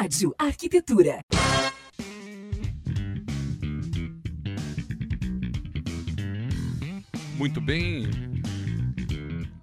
Rádio Arquitetura. Muito bem.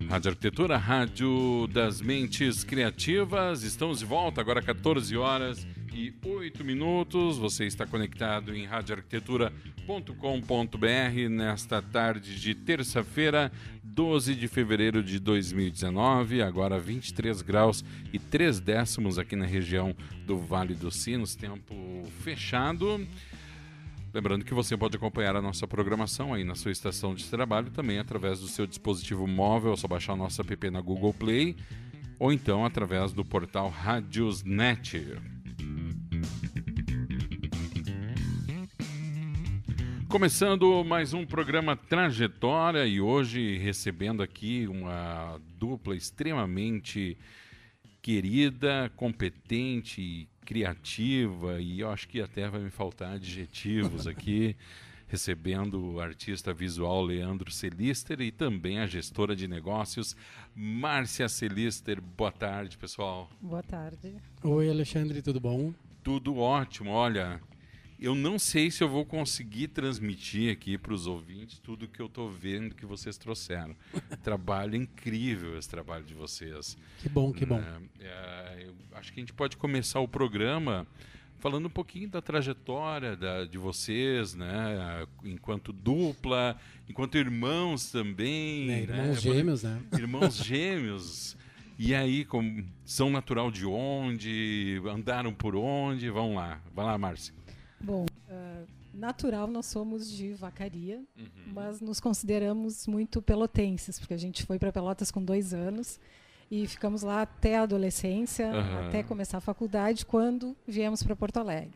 Rádio Arquitetura, Rádio das Mentes Criativas. Estamos de volta agora 14 horas e 8 minutos. Você está conectado em radioarquitetura.com.br nesta tarde de terça-feira, 12 de fevereiro de 2019, agora 23 graus e 3 décimos aqui na região do Vale dos Sinos, tempo fechado. Lembrando que você pode acompanhar a nossa programação aí na sua estação de trabalho também através do seu dispositivo móvel, é só baixar a nossa app na Google Play ou então através do portal Radiosnet. Começando mais um programa Trajetória e hoje recebendo aqui uma dupla extremamente querida, competente criativa e eu acho que até vai me faltar adjetivos aqui, recebendo o artista visual Leandro Celister e também a gestora de negócios Márcia Celister. Boa tarde, pessoal. Boa tarde. Oi, Alexandre, tudo bom? Tudo ótimo. Olha, eu não sei se eu vou conseguir transmitir aqui para os ouvintes tudo que eu estou vendo que vocês trouxeram. trabalho incrível esse trabalho de vocês. Que bom, que bom. É, é, acho que a gente pode começar o programa falando um pouquinho da trajetória da, de vocês, né? Enquanto dupla, enquanto irmãos também. É, irmãos né? gêmeos, né? Irmãos gêmeos. E aí, com, são natural de onde? Andaram por onde? Vamos lá. Vai lá, Márcia. Bom, uh, natural nós somos de Vacaria, uhum. mas nos consideramos muito pelotenses, porque a gente foi para Pelotas com dois anos e ficamos lá até a adolescência, uhum. até começar a faculdade, quando viemos para Porto Alegre.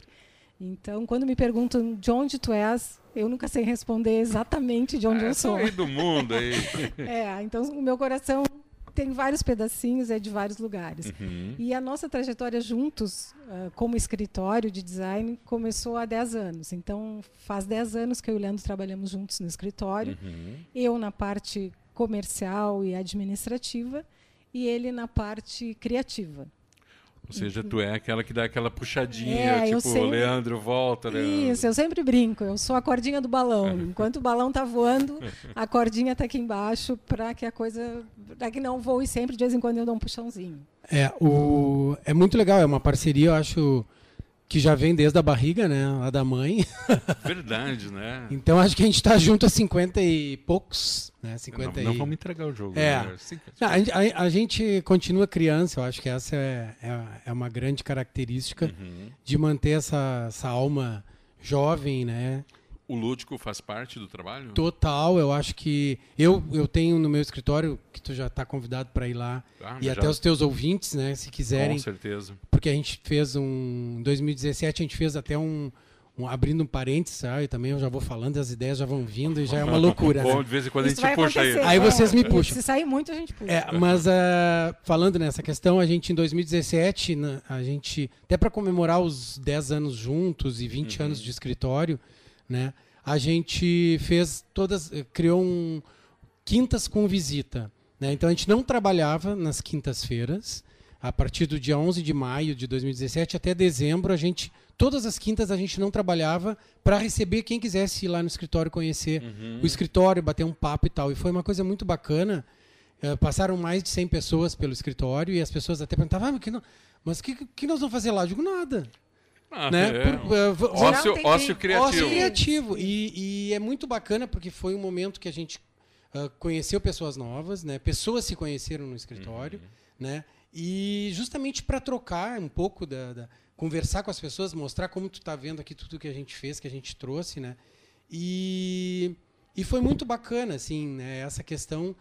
Então, quando me perguntam de onde tu és, eu nunca sei responder exatamente de onde ah, eu sou. Aí do mundo aí. é, então o meu coração tem vários pedacinhos, é de vários lugares. Uhum. E a nossa trajetória juntos, uh, como escritório de design, começou há 10 anos. Então, faz 10 anos que eu e o Leandro trabalhamos juntos no escritório. Uhum. Eu na parte comercial e administrativa e ele na parte criativa. Ou seja, tu é aquela que dá aquela puxadinha, é, tipo, sempre... Leandro, volta, Leandro. Isso, eu sempre brinco, eu sou a cordinha do balão. Enquanto o balão tá voando, a cordinha tá aqui embaixo para que a coisa, para que não voe sempre, de vez em quando eu dou um puxãozinho. É, o é muito legal, é uma parceria, eu acho que já vem desde a barriga, né? A da mãe. Verdade, né? então acho que a gente está junto há 50 e poucos, né? 50 não, e... não vamos entregar o jogo. É. Né? Não, a, a, a, gente continua criança, eu acho que essa é, é, é uma grande característica uhum. de manter essa, essa alma jovem, né? O lúdico faz parte do trabalho? Total, eu acho que eu, eu tenho no meu escritório que tu já está convidado para ir lá ah, e até os teus ouvintes, né, se quiserem. Com certeza. Porque a gente fez um em 2017 a gente fez até um, um abrindo um parênteses, sabe? também eu já vou falando, as ideias já vão vindo e já é uma loucura. Bom, né? de vez em quando Isso a gente puxa aí. Aí vocês me puxam. Se sair muito a gente puxa. É, mas uh, falando nessa questão, a gente em 2017, a gente até para comemorar os 10 anos juntos e 20 uhum. anos de escritório, né? A gente fez todas, criou um quintas com visita. Né? Então a gente não trabalhava nas quintas-feiras. A partir do dia 11 de maio de 2017 até dezembro, a gente todas as quintas a gente não trabalhava para receber quem quisesse ir lá no escritório conhecer uhum. o escritório, bater um papo e tal. E foi uma coisa muito bacana. Uh, passaram mais de 100 pessoas pelo escritório e as pessoas até perguntavam: ah, mas o que, mas que, que nós vamos fazer lá? Eu digo: nada. Ah, né? É. Por, uh, ócio, ócio criativo. Ócio criativo. E, e, é muito bacana porque foi um momento que a gente uh, conheceu pessoas novas, né? Pessoas se conheceram no escritório, uhum. né? E justamente para trocar um pouco da, da, conversar com as pessoas, mostrar como tu está vendo aqui tudo que a gente fez, que a gente trouxe, né? E, e foi muito bacana, assim, né? essa questão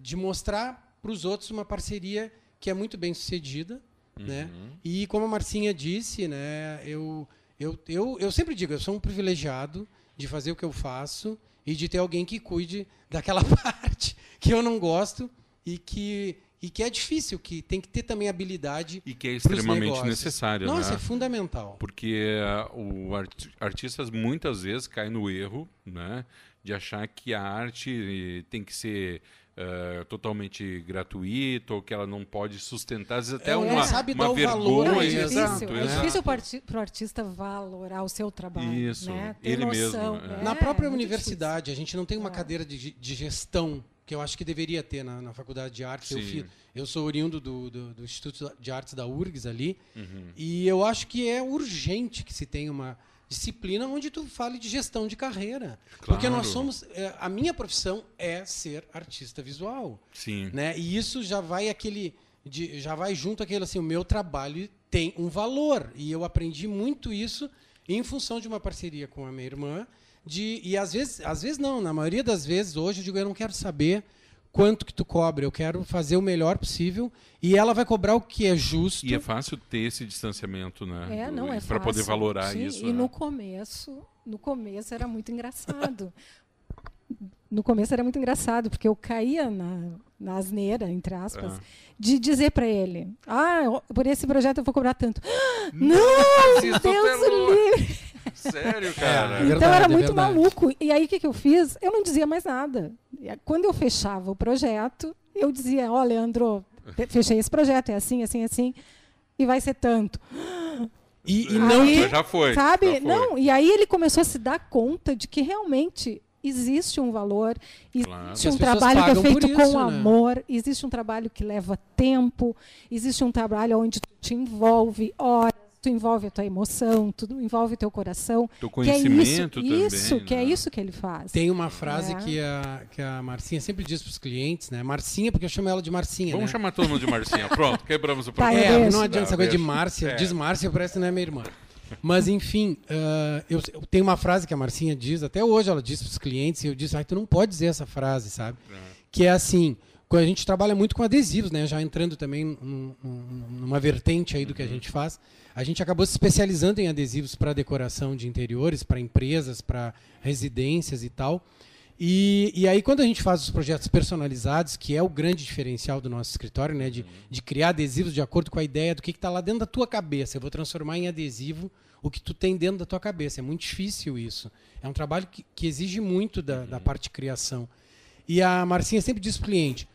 de mostrar para os outros uma parceria que é muito bem sucedida, né? Uhum. E como a Marcinha disse, né, eu, eu, eu, eu sempre digo, eu sou um privilegiado de fazer o que eu faço e de ter alguém que cuide daquela parte que eu não gosto e que e que é difícil, que tem que ter também habilidade e que é extremamente necessário, Nossa, né? é fundamental. Porque uh, o art artistas muitas vezes caem no erro, né, de achar que a arte tem que ser uh, totalmente gratuito ou que ela não pode sustentar, às vezes até É, uma, sabe uma dar o valor, vergonha. Não, é difícil, exato, é exato. difícil para o artista valorar o seu trabalho. Isso, né? Ter ele mesmo, noção. é. É, Na própria é universidade, a gente não tem uma É. cadeira de, de gestão que eu acho que deveria ter na, na faculdade de artes. Eu, fiz, eu sou oriundo do, do, do Instituto de Artes da URGS ali, Uhum. e eu acho que é urgente que se tenha uma disciplina onde tu fale de gestão de carreira. Porque nós Claro. somos. é, A minha profissão é ser artista visual. Sim. né? E isso já vai aquele de- já vai junto aquele assim, o meu trabalho tem um valor e eu aprendi muito isso em função de uma parceria com a minha irmã de e às vezes, às vezes não, na maioria das vezes hoje eu digo eu não quero saber quanto que tu cobra, eu quero fazer o melhor possível e ela vai cobrar o que é justo. E é fácil ter esse distanciamento, né? É, não é fácil. Para poder valorar Sim, isso. E né? no começo, no começo era muito engraçado. no começo era muito engraçado, porque eu caía na, na asneira, entre aspas, Ah. de dizer para ele: Ah, por esse projeto eu vou cobrar tanto. Não, Deus livre! Sério, cara. É então verdade, era é muito verdade. maluco. E aí o que, que eu fiz? Eu não dizia mais nada. E Quando eu fechava o projeto, eu dizia: Ó, Leandro, fe- fechei esse projeto, é assim, assim, assim, e vai ser tanto. E, e não Aí- já foi. Sabe? já foi. Não, e aí ele começou a se dar conta de que realmente existe um valor, Claro. existe As um trabalho que é feito com isso, né? amor, existe um trabalho que leva tempo, existe um trabalho onde tu te envolve horas, tu envolve a tua emoção, tu envolve o teu coração. Teu Que é isso, conhecimento também. isso, que é né? isso que ele faz. tem uma frase É. que, a, que a Marcinha sempre diz para os clientes, né? Marcinha, porque eu chamo ela de Marcinha, Vamos né? chamar todo mundo de Marcinha. Pronto, quebramos o Tá, problema. eu É, não adianta essa coisa de. Márcia. É. Diz Márcia, parece que não é minha irmã. Mas, enfim, ah, eu, eu tenho uma frase que a Marcinha diz, até hoje ela diz para os clientes, e eu disse, ah, tu não pode dizer essa frase, sabe? É. Que é assim, quando a gente trabalha muito com adesivos, né? Já entrando também num- num- numa vertente aí do que a gente faz, a gente acabou se especializando em adesivos para decoração de interiores, para empresas, para residências e tal. E, e aí, quando a gente faz os projetos personalizados, que é o grande diferencial do nosso escritório, né, de, de criar adesivos de acordo com a ideia do que está lá dentro da tua cabeça. Eu vou transformar em adesivo o que tu tem dentro da tua cabeça. É muito difícil isso. É um trabalho que, que exige muito da, da parte de criação. E a Marcinha sempre diz para o cliente: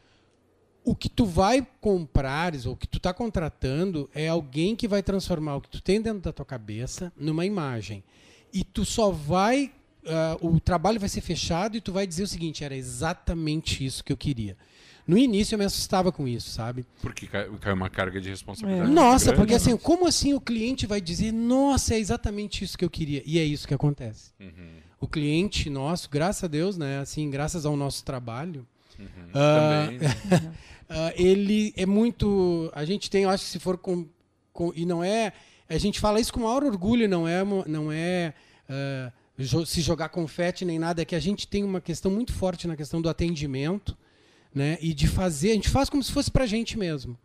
o que tu vai comprar, ou o que tu está contratando, é alguém que vai transformar o que tu tem dentro da tua cabeça numa imagem. E tu só vai. ah, o trabalho vai ser fechado e tu vai dizer o seguinte: era exatamente isso que eu queria. No início eu me assustava com isso, sabe? Porque cai, cai uma carga de responsabilidade. É. Nossa, grande. porque assim, como assim o cliente vai dizer, nossa, é exatamente isso que eu queria? E é isso que acontece. Uhum, O cliente nosso, graças a Deus, né, assim, graças ao nosso trabalho, uhum. Ah, Também. ah, ele é muito. A gente tem, eu acho que se for com, com- e não é, a gente fala isso com maior orgulho, não é, não é ah, jo- se jogar confete nem nada, é que a gente tem uma questão muito forte na questão do atendimento, né, e de fazer, a gente faz como se fosse pra gente mesmo.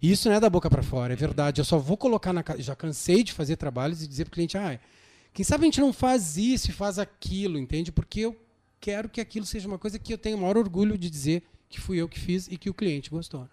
E isso não é da boca para fora, é verdade. Eu só vou colocar na. Já cansei de fazer trabalhos e dizer para o cliente, ah, quem sabe a gente não faz isso e faz aquilo, entende? Porque eu quero que aquilo seja uma coisa que eu tenho o maior orgulho de dizer que fui eu que fiz e que o cliente gostou.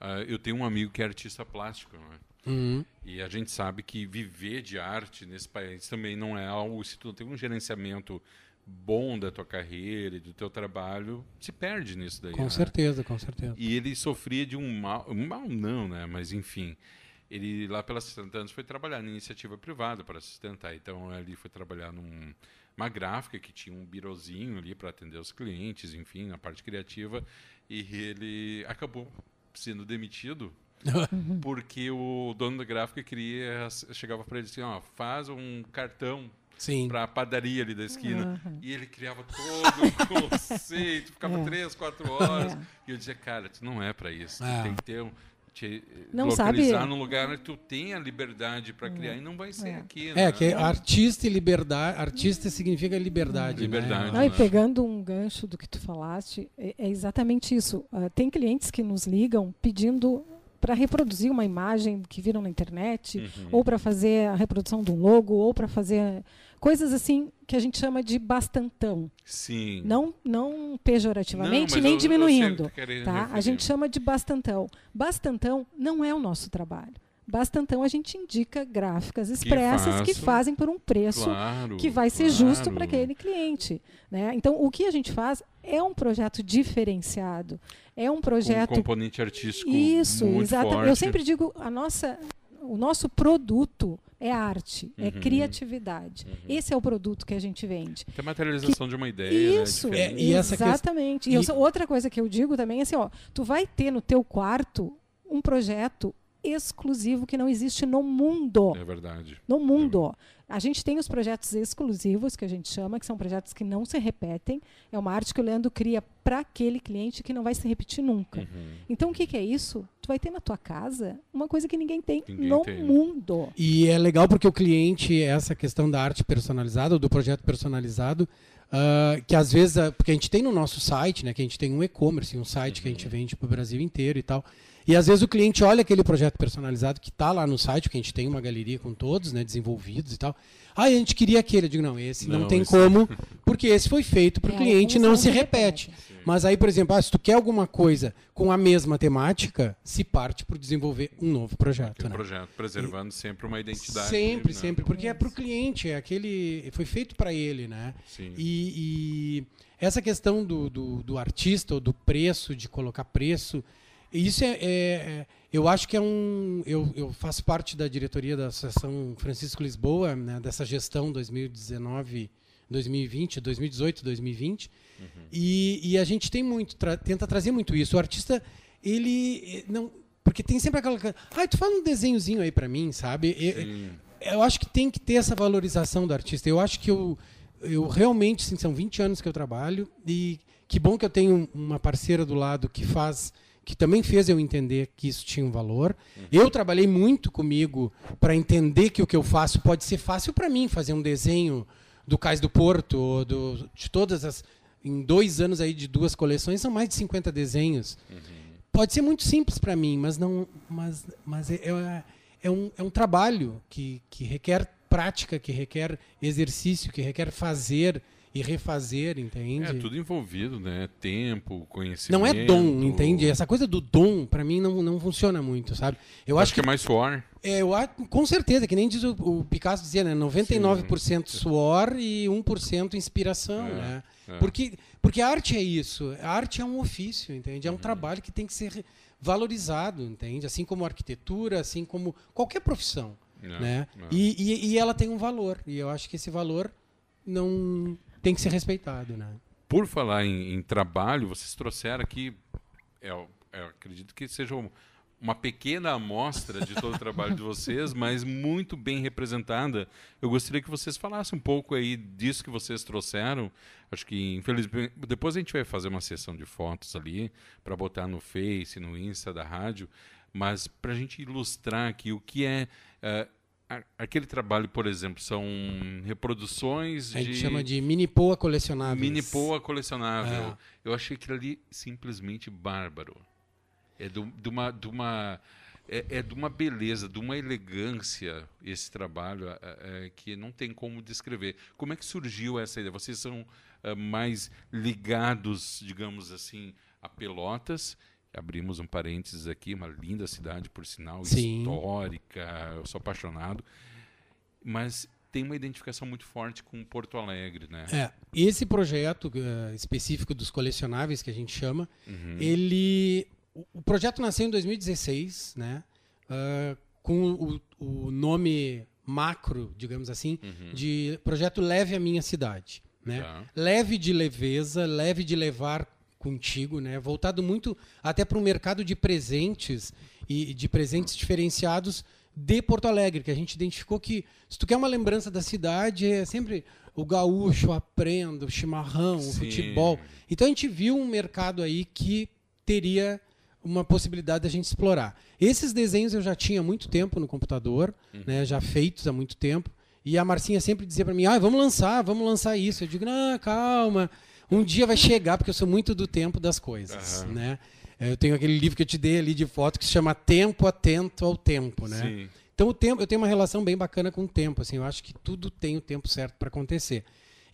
Ah, eu tenho um amigo que é artista plástico, né? Uhum. E a gente sabe que viver de arte nesse país também não é algo. Se tu não tem um gerenciamento bom da tua carreira e do teu trabalho, se perde nisso daí. Com né? certeza, com certeza. E ele sofria de um mal, um mal não, né? Mas enfim, ele lá pelos 60 anos foi trabalhar na iniciativa privada para sustentar. Então ele foi trabalhar numa gráfica que tinha um birozinho ali para atender os clientes, enfim, na parte criativa. E ele acabou sendo demitido porque o dono da gráfica queria chegava para ele assim, ó, faz um cartão para a padaria ali da esquina. Aham. E ele criava todo o conceito, ficava É. três, quatro horas. É. E eu dizia, cara, tu não é para isso. Tu É. tem que ter um. Te Não, localizar sabe- num lugar onde tu tenha liberdade para criar e não vai ser É. aqui. É, né? que artista e liberdade. Artista significa liberdade. Liberdade. Né? Não, e né? pegando um gancho do que tu falaste, é, é exatamente isso. Ah, tem clientes que nos ligam pedindo para reproduzir uma imagem que viram na internet, Uhum. ou para fazer a reprodução de um logo, ou para fazer coisas assim que a gente chama de bastantão. Sim. Não, não pejorativamente, Não, nem eu- eu diminuindo. quer tá? A gente chama de bastantão. Bastantão não é o nosso trabalho. Basta então a gente indica gráficas expressas que, que fazem por um preço claro, que vai ser claro. justo para aquele cliente. Né? Então, o que a gente faz é um projeto diferenciado. É um projeto. Um componente artístico. Isso. Forte. Eu sempre digo, a nossa, o nosso produto é arte, é Uhum. criatividade. Esse é o produto que a gente vende. É a materialização de uma ideia. Isso, né? É, e exatamente. E, eu outra coisa que eu digo também é assim, ó, tu vai ter no teu quarto um projeto exclusivo que não existe no mundo. É verdade. No mundo. A gente tem os projetos exclusivos, que a gente chama, que são projetos que não se repetem. É uma arte que o Leandro cria para aquele cliente que não vai se repetir nunca. Uhum. Então, o que, que é isso? Tu vai ter na tua casa uma coisa que ninguém tem Ninguém no tem. mundo. E é legal porque o cliente, essa questão da arte personalizada, ou do projeto personalizado, ah, que às vezes, ah, porque a gente tem no nosso site, né, que a gente tem um e-commerce, um site que a gente vende para o Brasil inteiro e tal. E às vezes o cliente olha aquele projeto personalizado que está lá no site, que a gente tem uma galeria com todos, né, desenvolvidos e tal. Ah, a gente queria aquele. Eu digo, não, esse não, Não, tem esse- como, porque esse foi feito para o É, cliente e não se repete. repetem. Mas aí, por exemplo, ah, se tu quer alguma coisa com a mesma temática, se parte por desenvolver um novo projeto. Aquele né? projeto, preservando sempre uma identidade. Sempre, né? sempre, porque é para o cliente, é aquele, foi feito para ele, né? Sim. E, e essa questão do, do, do artista ou do preço, de colocar preço, isso é, é- é- eu acho que é um, eu, eu faço parte da diretoria da Associação Francisco Lisboa, né, dessa gestão 2019, 2020, 2018, 2020, e, e a gente tem muito, tra- tenta trazer muito isso. O artista, ele eh, não, porque tem sempre aquela, coisa, ah, tu faz um desenhozinho aí para mim, sabe? E- Sim. eu acho que tem que ter essa valorização do artista. Eu acho que eu, eu realmente, são 20 anos que eu trabalho e que bom que eu tenho uma parceira do lado que faz, que também fez eu entender que isso tinha um valor. Eu trabalhei muito comigo para entender que o que eu faço pode ser fácil para mim fazer um desenho do Cais do Porto, do, de todas as em dois anos aí de duas coleções são mais de 50 desenhos. Pode ser muito simples para mim, mas não, mas, mas é, é, é um, é um trabalho que, que requer prática, que requer exercício, que requer fazer e refazer, entende? É tudo envolvido, né? Tempo, conhecimento. Não é dom, entende? Essa coisa do dom, para mim, não, não funciona muito, sabe? Eu acho que é mais suor. é, eu acho, com certeza, que nem diz o, o Picasso dizia, né? 99% suor e 1% inspiração, É, né? é. Porque, porque a arte é isso. A arte é um ofício, entende? É Uhum. um trabalho que tem que ser valorizado, entende? Assim como a arquitetura, assim como qualquer profissão, É, né? é. E, e, e ela tem um valor. E eu acho que esse valor não tem que ser respeitado, né? Por falar em, em trabalho, vocês trouxeram aqui, eu, eu acredito que seja um- uma pequena amostra de todo o trabalho de vocês, mas muito bem representada. Eu gostaria que vocês falassem um pouco aí disso que vocês trouxeram. Acho que, infelizmente, depois a gente vai fazer uma sessão de fotos ali para botar no Face, no Insta da rádio, mas para a gente ilustrar aqui o que é. a- aquele trabalho, por exemplo, são reproduções A gente de chama de mini poa colecionável. Mini poa colecionável. É. Eu achei aquilo ali simplesmente bárbaro. É do- de uma. De uma é, é de uma beleza, de uma elegância esse trabalho é, é, que não tem como descrever. Como é que surgiu essa ideia? Vocês são é, mais ligados, digamos assim, a Pelotas. Abrimos um parênteses aqui, uma linda cidade, por sinal, Sim. histórica. Eu sou apaixonado. Mas tem uma identificação muito forte com Porto Alegre, né? É, esse projeto eh, específico dos colecionáveis que a gente chama, Uhum. ele o, projeto nasceu em 2016, né? ah, com o, o nome macro, digamos assim, de projeto Leve a Minha Cidade, né? Tá. Leve de leveza, leve de levar contigo, né? Voltado muito até para o mercado de presentes e de presentes diferenciados de Porto Alegre, que a gente identificou que se tu quer uma lembrança da cidade é sempre o gaúcho, a prenda, o chimarrão, o Sim. futebol. Então a gente viu um mercado aí que teria uma possibilidade da gente explorar. Esses desenhos eu já tinha há muito tempo no computador, né, já feitos há muito tempo. E a Marcinha sempre dizia para mim: ah, vamos lançar, vamos lançar isso. Eu digo: não, calma, um dia vai chegar, porque eu sou muito do tempo das coisas. Aham. Né? Eu tenho aquele livro que eu te dei ali de foto que se chama Tempo Atento ao Tempo. Né? Sim. Então o tempo, eu tenho uma relação bem bacana com o tempo, assim, eu acho que tudo tem o tempo certo para acontecer.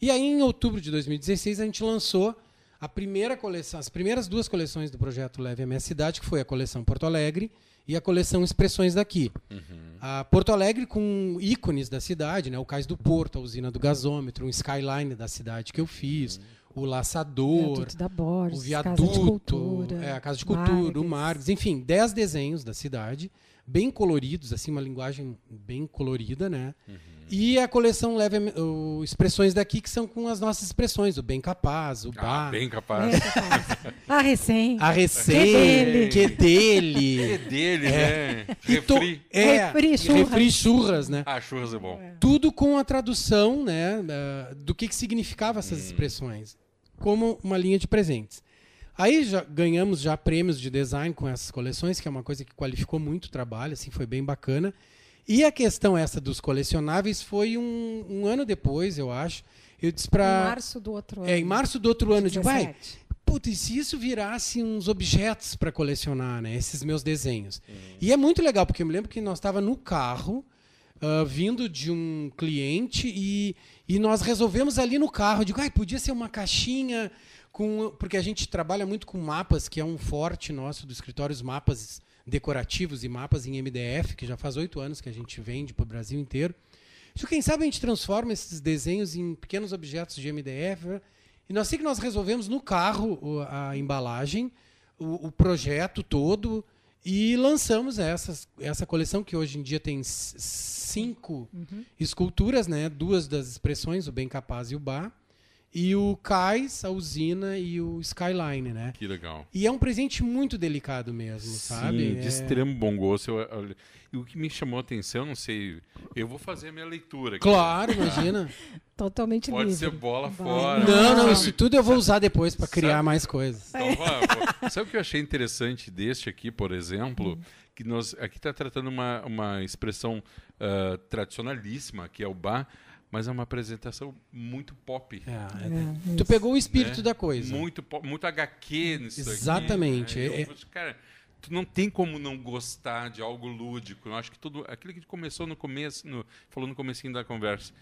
E aí em outubro de 2016 a gente lançou a primeira coleção, as primeiras duas coleções do projeto Leve a Minha Cidade, que foi a coleção Porto Alegre e a coleção Expressões daqui. Uhum. A Porto Alegre com ícones da cidade, né? o Cais do Porto, a usina do gasômetro, um skyline da cidade que eu fiz. Uhum o Laçador, Borges, o Viaduto, casa cultura, é, a Casa de Cultura, Marques. o Marques, enfim, dez desenhos da cidade, bem coloridos, assim, uma linguagem bem colorida, né? Uhum. E a coleção leva o, expressões daqui que são com as nossas expressões, o bem capaz, o bar. Ah, bem capaz. Bem capaz. a recém. A recém. Que dele. Que dele. Que dele, é. né? Refri. É, refri churras. Refri churras, né? Ah, churras é bom. É. Tudo com a tradução, né, do que, que significava essas hum. expressões, como uma linha de presentes. Aí já ganhamos já prêmios de design com essas coleções, que é uma coisa que qualificou muito o trabalho, assim, foi bem bacana. E a questão essa dos colecionáveis foi um, um ano depois, eu acho. Eu disse para Em março do outro ano. É, em março do outro ano. Eu vai, puta, e se isso virasse uns objetos para colecionar, né? Esses meus desenhos. E é muito legal, porque eu me lembro que nós estava no carro, uh, vindo de um cliente, e, e nós resolvemos ali no carro. Digo, ai, podia ser uma caixinha com. Porque a gente trabalha muito com mapas, que é um forte nosso do escritório, os mapas decorativos e mapas em MDF, que já faz oito anos que a gente vende para o Brasil inteiro. Então, quem sabe a gente transforma esses desenhos em pequenos objetos de MDF. Né? E nós sei que nós resolvemos no carro a embalagem, o, o projeto todo, e lançamos essa, essa coleção, que hoje em dia tem cinco uhum. esculturas, né? duas das expressões, o Bem Capaz e o Bar e o cais, a usina e o skyline, né? Que legal. E é um presente muito delicado mesmo, Sim, sabe? de é... extremo bom gosto. Eu, eu, e o que me chamou a atenção, não sei, eu vou fazer a minha leitura. Aqui, claro, imagina. Totalmente Pode livre. ser bola fora. Não, não, isso tudo eu vou usar depois para criar sabe, mais coisas. Então, vamos, sabe o que eu achei interessante deste aqui, por exemplo? Hum. Que nós aqui está tratando uma, uma expressão uh, tradicionalíssima, que é o bar mas é uma apresentação muito pop. É, é, é tu pegou o espírito né? da coisa. Muito pop, muito HQ nisso Exatamente. Aqui, né? Eu, cara, tu não tem como não gostar de algo lúdico. Eu acho que tudo aquilo que começou no começo, no, falou no comecinho da conversa.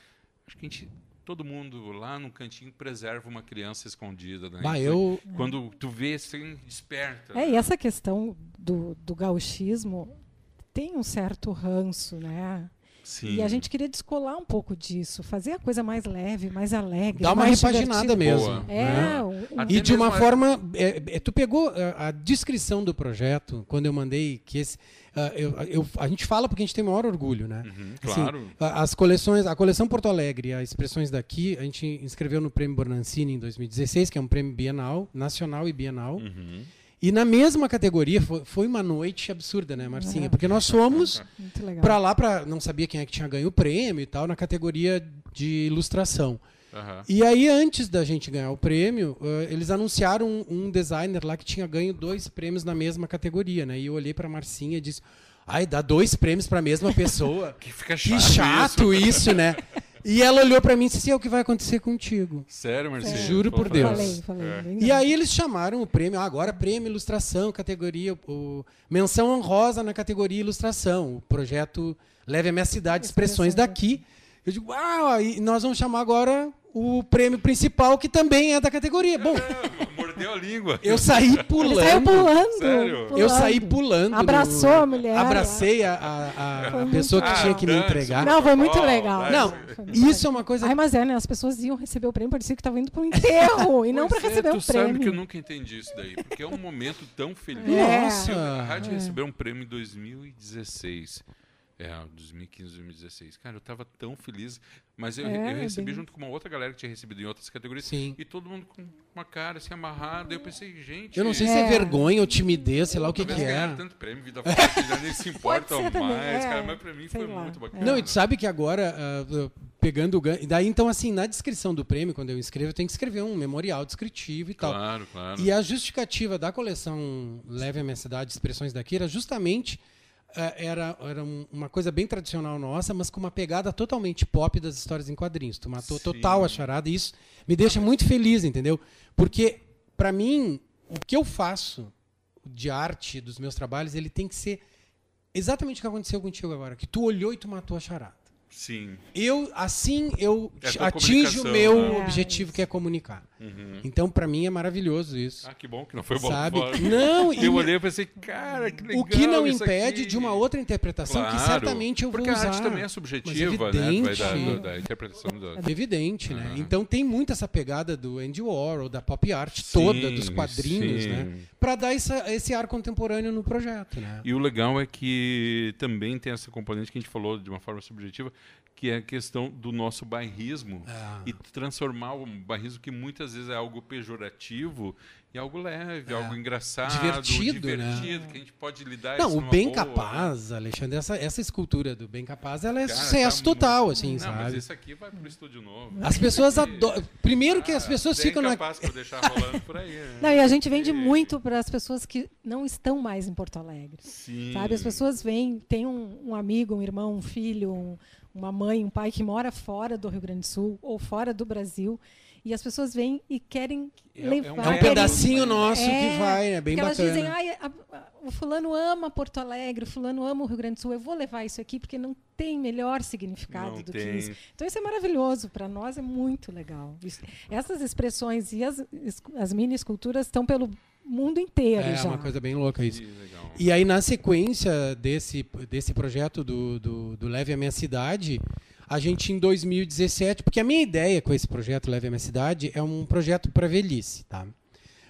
Acho que a gente todo mundo lá no cantinho preserva uma criança escondida, né? Bah, eu... Quando tu vê, assim, desperta. É, né? e essa questão do, do gauchismo tem um certo ranço, né? Sim. E a gente queria descolar um pouco disso, fazer a coisa mais leve, mais alegre. Dá uma repaginada mesmo. Boa. É, né? um, e de uma forma. É, é, tu pegou a, é, a, descrição do projeto, quando eu mandei que esse. Uh, eu, eu, a gente fala porque a gente tem maior orgulho, né? Uhum, assim, claro. As coleções, a coleção Porto Alegre, as expressões daqui, a gente inscreveu no Prêmio Bornancini em 2016, que é um prêmio bienal, nacional e bienal. Uhum. E na mesma categoria, foi, foi uma noite absurda, né, Marcinha? É. Porque nós fomos para lá, para não sabia quem é que tinha ganho o prêmio e tal, na categoria de ilustração. Uhum. E aí, antes da gente ganhar o prêmio, uh, eles anunciaram um, um, designer lá que tinha ganho dois prêmios na mesma categoria, né? E eu olhei para Marcinha e disse: Ai, dá dois prêmios para a mesma pessoa. que fica chato. Que chato isso, isso né? E ela olhou para mim e disse assim, é o que vai acontecer contigo. Sério, Marcinho? Juro por Deus. Falei, falei. É. E aí eles chamaram o prêmio, ah, agora prêmio ilustração, categoria, o, menção honrosa na categoria ilustração. O projeto Leve a Minha Cidade, Expressões daqui. Eu digo, uau, e nós vamos chamar agora o prêmio principal, que também é da categoria. Bom, mordeu a língua. Eu saí pulando. Ele saiu pulando, pulando. Eu saí pulando. Abraçou no... a mulher. Abracei a, a, a pessoa que tinha que me entregar. Não, foi muito legal. Não, isso é uma coisa. Ai, mas é, né? As pessoas iam receber o prêmio, parecia que estavam indo para um enterro e não para é, receber o prêmio. sabe que eu nunca entendi isso daí, porque é um momento tão feliz. É. Nossa, a rádio é. recebeu um prêmio em 2016. É, 2015, 2016. Cara, eu tava tão feliz. Mas eu, é, eu recebi bem... junto com uma outra galera que tinha recebido em outras categorias. Sim. E todo mundo com uma cara assim amarrada. Eu pensei, gente. Eu não sei é. se é vergonha ou timidez, sei lá o que, que é. tanto prêmio, vida forte, nem se importam mais. Cara, mas pra mim sei foi lá. muito bacana. Não, e tu sabe que agora, uh, pegando o ganho. Daí, então, assim, na descrição do prêmio, quando eu escrevo, eu tenho que escrever um memorial descritivo e tal. Claro, claro. E a justificativa da coleção Leve a Minha Cidade, Expressões daqui, era justamente é, era, era uma coisa bem tradicional nossa, mas com uma pegada totalmente pop das histórias em quadrinhos. Tu matou Sim. total a charada e isso me deixa muito feliz, entendeu? Porque, para mim, o que eu faço de arte dos meus trabalhos, ele tem que ser exatamente o que aconteceu contigo agora. Que tu olhou e tu matou a charada. Sim. Eu, assim, eu É a tua atinjo o meu né? objetivo, que é comunicar. Então, para mim, é maravilhoso isso. Ah, que bom que não foi bola sabe? Não, Eu olhei e pensei, cara, que legal o que não impede aqui. de uma outra interpretação que Claro, certamente eu vou porque usar. a arte também é subjetiva, Mas né? Vai evidente. da, da, da interpretação do... É evidente, né? Aham. Então tem muito essa pegada do Andy Warhol, da pop art toda, dos Sim, quadrinhos, sim. né? Para dar essa, esse ar contemporâneo no projeto, né? E o legal é que também tem essa componente que a gente falou de uma forma subjetiva, que é a questão do nosso bairrismo Ah. e transformar o bairrismo que muitas vezes é algo pejorativo em algo leve, É. algo engraçado, Divertido, né? divertido, que a gente pode lidar Não, isso o Bem boa, né? Capaz, Alexandre, essa, essa escultura do Bem Capaz, ela é Cara, sucesso tá total, muito- assim, Não, sabe? mas esse aqui vai pro estúdio novo. As pessoas adoram. Primeiro que as Ah, pessoas bem ficam na. capaz pra deixar rolando por aí. né? Não, e a gente vende E- muito para as pessoas que não estão mais em Porto Alegre. Sim. Sabe? As pessoas vêm, tem um, um amigo, um irmão, um filho, um- uma mãe, um pai que mora fora do Rio Grande do Sul ou fora do Brasil. E as pessoas vêm e querem É- é um levar. É um Vai, pedacinho nosso É, que vai, é bem porque bacana. elas dizem, Ai, a- a- o fulano ama Porto Alegre, o fulano ama o Rio Grande do Sul, eu vou levar isso aqui porque não tem melhor significado Não do tem. que isso. Então isso é maravilhoso, para nós é muito legal. Isso- essas expressões e as, as mini esculturas estão pelo mundo inteiro É já. uma coisa bem louca isso. Legal. E aí, na sequência desse, desse projeto do, do, do Leve a Minha Cidade, a gente em 2017, porque a minha ideia com esse projeto Leve a Minha Cidade é um projeto para velhice, tá?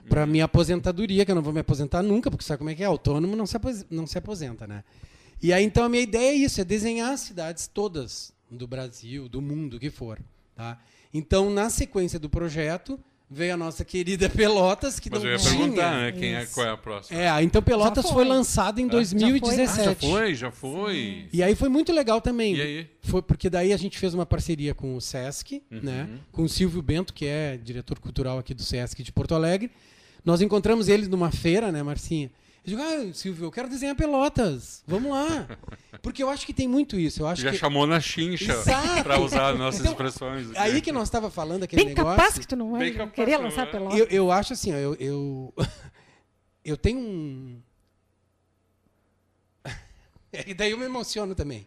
Para minha aposentadoria, que eu não vou me aposentar nunca, porque sabe como é que é? Autônomo não se, apos- não se aposenta, né? E aí, então, a minha ideia é isso, é desenhar as cidades todas do Brasil, do mundo, o que for, tá? Então, na sequência do projeto, veio a nossa querida Pelotas, que Mas não eu ia tinha... perguntar, né? Quem é, qual é a próxima? É, então Pelotas Já foi. foi. lançado em Ah, 2017. Ah, já foi, já foi. E aí foi muito legal também. E aí? Foi porque daí a gente fez uma parceria com o Sesc, Uhum. né? Com o Silvio Bento, que é diretor cultural aqui do Sesc de Porto Alegre. Nós encontramos ele numa feira, né, Marcinha? Eu digo, ah, Silvio, eu quero desenhar Pelotas. Vamos lá. Porque eu acho que tem muito isso. Eu acho Já que chamou na chincha para usar as nossas Então, expressões. aqui. aí que nós estava falando aquele Bem negócio. capaz que tu não vai Bem capaz querer lançar vai. pelota. Eu, eu acho assim, ó, eu, eu, eu tenho um. E daí eu me emociono também.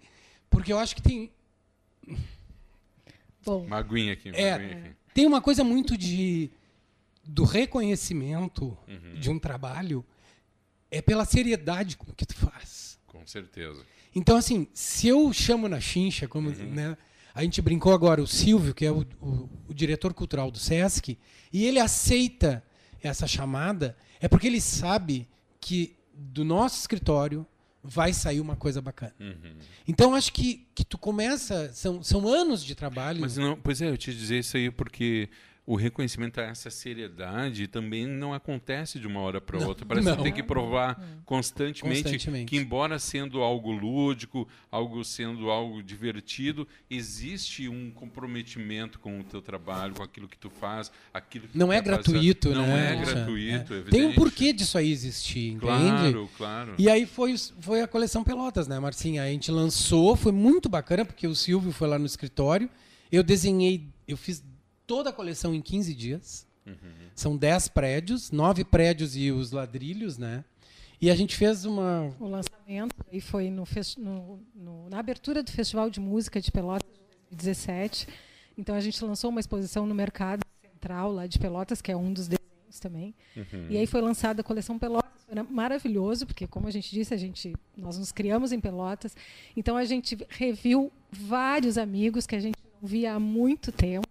Porque eu acho que tem, Bom, Uma aguinha aqui, uma É. aguinha aqui. tem uma coisa muito de do reconhecimento Uhum. de um trabalho é pela seriedade com que tu faz. Com certeza. Então, assim, se eu chamo na chincha, como Uhum. né, a gente brincou agora, o Silvio, que é o, o- o diretor cultural do SESC, e ele aceita essa chamada, é porque ele sabe que do nosso escritório vai sair uma coisa bacana. Uhum. Então, acho que, que tu começa, são, são anos de trabalho. Mas não, pois é, eu te dizer isso aí porque o reconhecimento a essa seriedade também não acontece de uma hora para outra. Parece que não. tem que provar constantemente, Constantemente. que, embora sendo algo lúdico, algo sendo algo divertido, existe um comprometimento com o teu trabalho, com aquilo que tu faz, aquilo que Não tu é fazer. gratuito, não né? é gratuito, É. evidente. Tem um porquê disso aí existir, entende? Claro, claro. E aí foi, foi a coleção Pelotas, né, Marcinha? A gente lançou, foi muito bacana, porque o Silvio foi lá no escritório. Eu desenhei, eu fiz toda a coleção em 15 dias. Uhum. São 10 prédios, 9 prédios e os ladrilhos, né? E a gente fez uma. o lançamento aí foi no, no- no- na abertura do Festival de Música de Pelotas de 2017. Então a gente lançou uma exposição no Mercado Central lá de Pelotas, que é um dos desenhos também. Uhum. E aí foi lançada a coleção Pelotas, foi maravilhoso, porque como a gente disse, a gente nós nos criamos em Pelotas. Então a gente reviu vários amigos que a gente não via há muito tempo.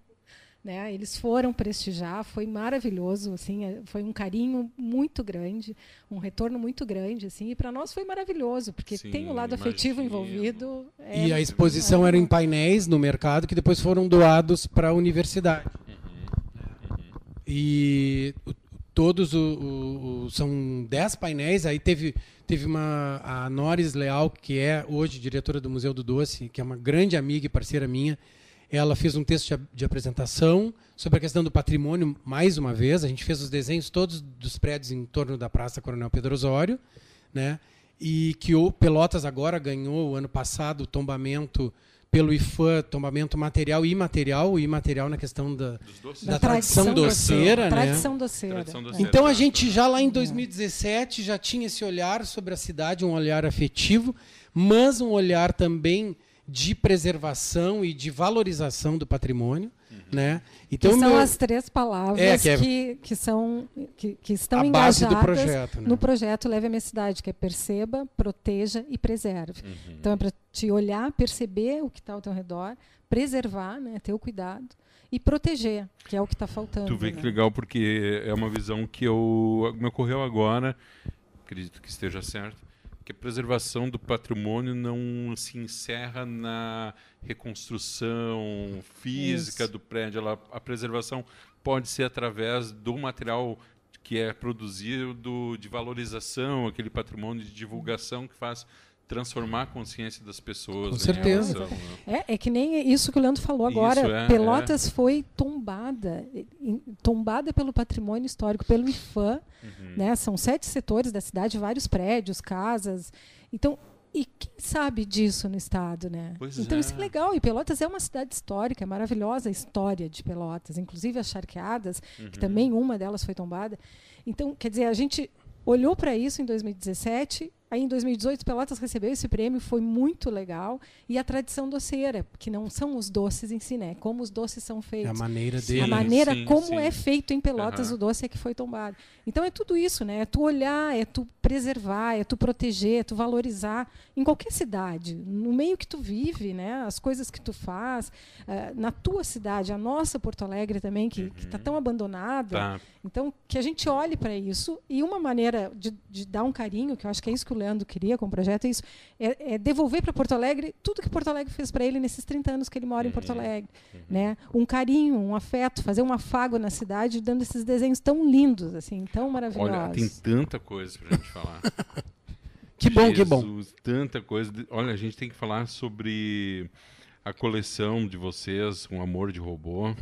Né? Eles foram prestigiar, foi maravilhoso, assim, é- foi um carinho muito grande, um retorno muito grande, assim, e para nós foi maravilhoso, porque Sim, tem o lado afetivo imagino. envolvido. é- e a exposição era em painéis no mercado que depois foram doados para a universidade. E o- todos o, o- o- são 10 painéis, aí teve teve uma a Noris Leal, que é hoje diretora do Museu do Doce, que é uma grande amiga e parceira minha. Ela fez um texto de, apresentação sobre a questão do patrimônio mais uma vez. A gente fez os desenhos todos dos prédios em torno da Praça Coronel Pedro Osório, né? E que o Pelotas agora ganhou o ano passado o tombamento pelo IFAM, tombamento material e imaterial, o imaterial na questão da, doces. da tradição doceira, né? Tradição doceira. Tradição é. doceira. Então a gente já lá em 2017 já tinha esse olhar sobre a cidade, um olhar afetivo, mas um olhar também de preservação e de valorização do patrimônio, Uhum. né? Então, que são meu... as três palavras É, que é- que, que são que, que estão A base do engajadas projeto, né? no projeto Leve a Minha Cidade, que é perceba, proteja e preserve. Então é para te olhar, perceber o que está ao teu redor, preservar, né, ter o cuidado e proteger, que é o que está faltando. Tu vê né? que legal, porque é uma visão que eu, me ocorreu agora, acredito que esteja certo, que a preservação do patrimônio não se encerra na reconstrução física Isso. do prédio. Ela, a preservação pode ser através do material que é produzido de valorização, aquele patrimônio de divulgação que faz transformar a consciência das pessoas. Com certeza. relação, né? É, é que nem isso que o Leandro falou agora. Isso, é, Pelotas foi tombada, tombada pelo patrimônio histórico, pelo IFAM. Uhum. Né? São sete setores da cidade, vários prédios, casas. Então, e quem sabe disso no estado, né? Pois então é. isso é legal. E Pelotas é uma cidade histórica, é maravilhosa a história de Pelotas, inclusive as charqueadas, que Uhum. também uma delas foi tombada. Então, quer dizer, a gente olhou para isso em 2017, aí em 2018 Pelotas recebeu esse prêmio, foi muito legal, e a tradição doceira, que não são os doces em si, né? Como os doces são É a feitos. maneira Sim. dele. A maneira sim, como sim. é feito em Pelotas Aham. o doce é que foi tombado. Então é tudo isso, né? É tu olhar, é tu preservar, é tu proteger, é tu valorizar em qualquer cidade, no meio que tu vive, né? As coisas que tu faz, eh, na tua cidade, a nossa Porto Alegre também que está tão abandonada. Tá. Então que a gente olhe para isso e uma maneira de, de dar um carinho, que eu acho que é isso que o Leandro queria com o projeto, é isso, é, é devolver para Porto Alegre tudo que Porto Alegre fez para ele nesses 30 anos que ele mora em Porto Alegre né? Um carinho, um afeto, fazer um afago na cidade, dando esses desenhos tão lindos, assim, tão maravilhosos. Olha, tem tanta coisa pra gente falar. Que bom, que bom. Jesus, Tanta coisa. Olha, a gente tem que falar sobre a coleção de vocês, Um Amor de Robô.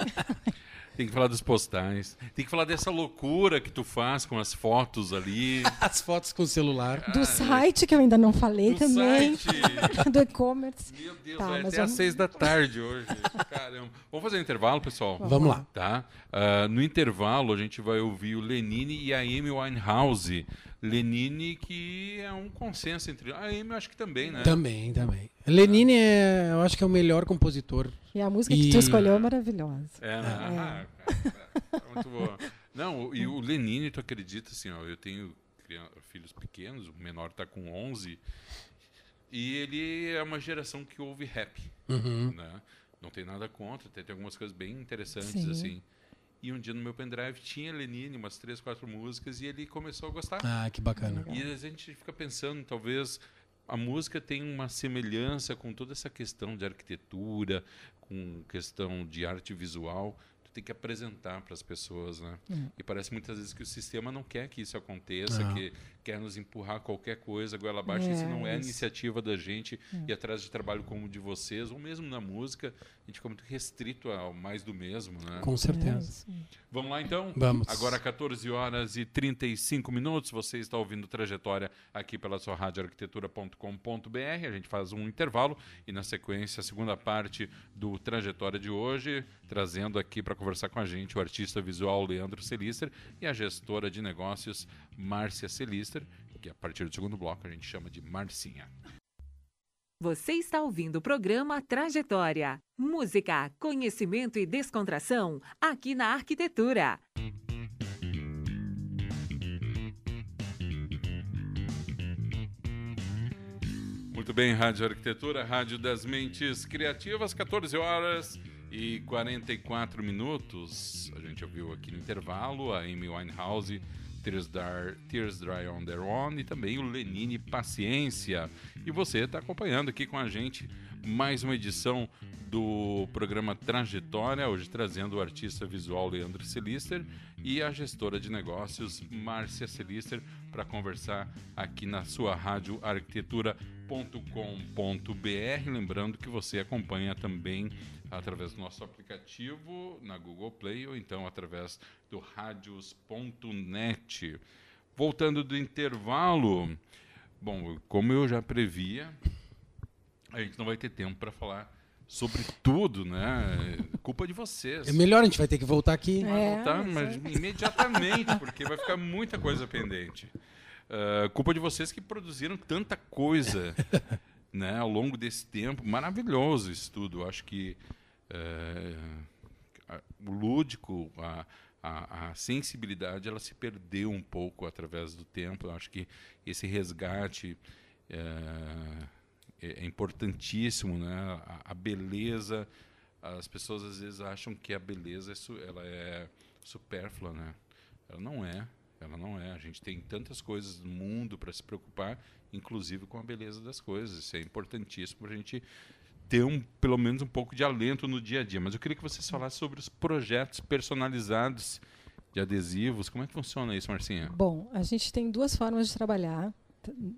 tem que falar dos postais. Tem que falar dessa loucura que tu faz com as fotos ali. As fotos com o celular. Do site, que eu ainda não falei do também, site. do e-commerce. Meu Deus, Tá, vai mas até às vamos- seis da tarde hoje. Caramba. Vamos fazer um intervalo, pessoal? Vamos lá. Tá? Ah, no intervalo, a gente vai ouvir o Lenine e a Amy Winehouse. Lenine, que é um consenso entre. A Amy, eu acho que também, né? Também, também. Lenine é, eu acho que é o melhor compositor. E a música que E- tu escolheu é maravilhosa. É, né? Ah, cara, é muito boa. Não, e o Lenine, tu acredita assim, ó, eu tenho filhos pequenos, o menor tá com 11, e ele é uma geração que ouve rap, Uhum. né? Não tem nada contra, tem, tem algumas coisas bem interessantes, Sim. assim. E um dia no meu pendrive tinha Lenine, umas três, quatro músicas, e ele começou a gostar. Ah, que bacana. E a gente fica pensando, talvez a música tem uma semelhança com toda essa questão de arquitetura, com questão de arte visual. Tem que apresentar para as pessoas, né? E parece muitas vezes que o sistema não quer que isso aconteça, Ah. que quer nos empurrar qualquer coisa goela abaixo. É, isso não é a isso. iniciativa da gente e atrás de trabalho como o de vocês, ou mesmo na música, a gente fica muito restrito ao mais do mesmo, né? Com É certeza. isso. Vamos lá então? Vamos. Agora 14 horas e 35 minutos. Você está ouvindo Trajetória aqui pela sua rádio arquitetura.com.br. A gente faz um intervalo e na sequência a segunda parte do Trajetória de hoje, trazendo aqui para conversar com a gente o artista visual Leandro Celister e a gestora de negócios Márcia Celister, que a partir do segundo bloco a gente chama de Marcinha. Você está ouvindo o programa Trajetória. Música, conhecimento e descontração aqui na Arquitetura. Muito bem, Rádio Arquitetura, Rádio das Mentes Criativas, 14 horas e 44 minutos. A gente ouviu aqui no intervalo a Amy Winehouse, Tears, Dar, Tears Dry on Their Own e também o Lenine Paciência. E você está acompanhando aqui com a gente mais uma edição do programa Trajetória, hoje trazendo o artista visual Leandro Celister e a gestora de negócios Márcia Celister para conversar aqui na sua rádio arquitetura.com.br. Lembrando que você acompanha também através do nosso aplicativo na Google Play ou então através do radios.net. Voltando do intervalo, bom, como eu já previa, a gente não vai ter tempo para falar sobre tudo, né? Culpa de vocês. É melhor, a gente vai ter que voltar aqui. Vai É, voltar, mas imediatamente, porque vai ficar muita coisa pendente. Ah, culpa de vocês que produziram tanta coisa. né, ao longo desse tempo, maravilhoso isso tudo. Acho que é, o lúdico, a, a, a, sensibilidade, ela se perdeu um pouco através do tempo. Acho que esse resgate é, é, é importantíssimo, né? A, a, beleza, as pessoas às vezes acham que a beleza é, ela é supérflua, né? Ela não é. Ela não é. A gente tem tantas coisas no mundo para se preocupar, inclusive com a beleza das coisas. Isso é importantíssimo para a gente ter um, pelo menos um pouco de alento no dia a dia. Mas eu queria que vocês falassem sobre os projetos personalizados de adesivos. Como é que funciona isso, Marcinha? Bom, a gente tem duas formas de trabalhar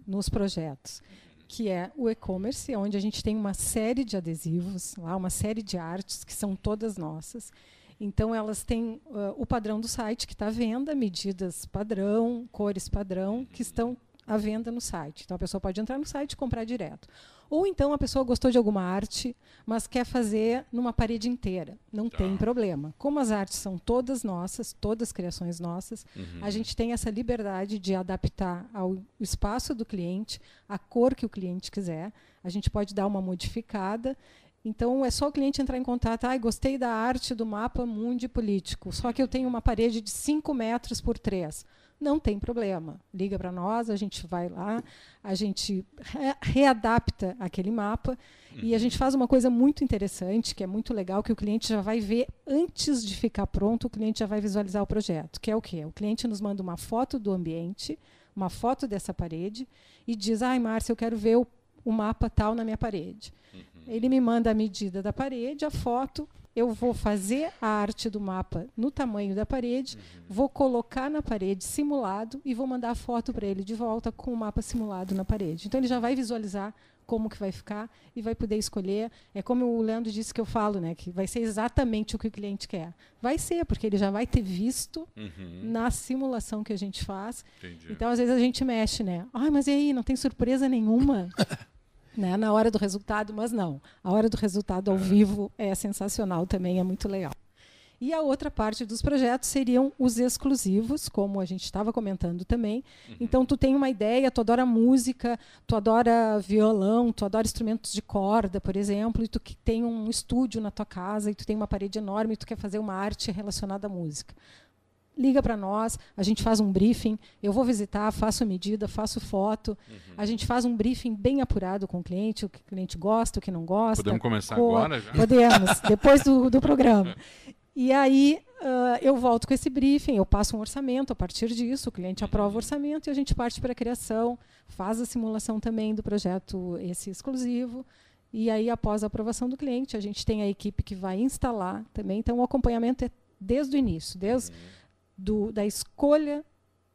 nos projetos que é o e-commerce, onde a gente tem uma série de adesivos, lá uma série de artes que são todas nossas. Então elas têm uh, o padrão do site que está à venda, medidas padrão, cores padrão, que estão à venda no site. Então a pessoa pode entrar no site e comprar direto. Ou então a pessoa gostou de alguma arte, mas quer fazer numa parede inteira. Não tem problema. Como as artes são todas nossas, todas criações nossas, uhum. a gente tem essa liberdade de adaptar ao espaço do cliente, a cor que o cliente quiser. A gente pode dar uma modificada. Então é só o cliente entrar em contato. Ah, gostei da arte do mapa mundi político, só que eu tenho uma parede de 5 metros por 3 não tem problema. Liga para nós, a gente vai lá, a gente re readapta aquele mapa uhum. e a gente faz uma coisa muito interessante, que é muito legal, que o cliente já vai ver antes de ficar pronto, o cliente já vai visualizar o projeto, que é o quê? O cliente nos manda uma foto do ambiente, uma foto dessa parede e diz: "Ai, Márcia, eu quero ver o, o mapa tal na minha parede". Uhum. Ele me manda a medida da parede, a foto, eu vou fazer a arte do mapa no tamanho da parede, uhum. vou colocar na parede simulado e vou mandar a foto para ele de volta com o mapa simulado na parede. Então ele já vai visualizar como que vai ficar e vai poder escolher. É como o Leandro disse que eu falo, né, que vai ser exatamente o que o cliente quer. Vai ser, porque ele já vai ter visto uhum. na simulação que a gente faz. Entendi. Então às vezes a gente mexe, né? Ai, mas e aí, não tem surpresa nenhuma? né, na hora do resultado, mas não. A hora do resultado ao vivo é sensacional também, é muito legal. E a outra parte dos projetos seriam os exclusivos, como a gente estava comentando também. Uhum. Então, tu tem uma ideia, tu adora música, tu adora violão, tu adora instrumentos de corda, por exemplo, e tu que tem um estúdio na tua casa e tu tem uma parede enorme e tu quer fazer uma arte relacionada à música liga para nós, a gente faz um briefing, eu vou visitar, faço medida, faço foto, uhum. a gente faz um briefing bem apurado com o cliente, o que o cliente gosta, o que não gosta. Podemos começar cor, agora já? Podemos, depois do, do programa. E aí uh, eu volto com esse briefing, eu passo um orçamento a partir disso, o cliente aprova o orçamento e a gente parte para a criação, faz a simulação também do projeto esse exclusivo. E aí, após a aprovação do cliente, a gente tem a equipe que vai instalar também. Então, o acompanhamento é desde o início, desde uhum do, da escolha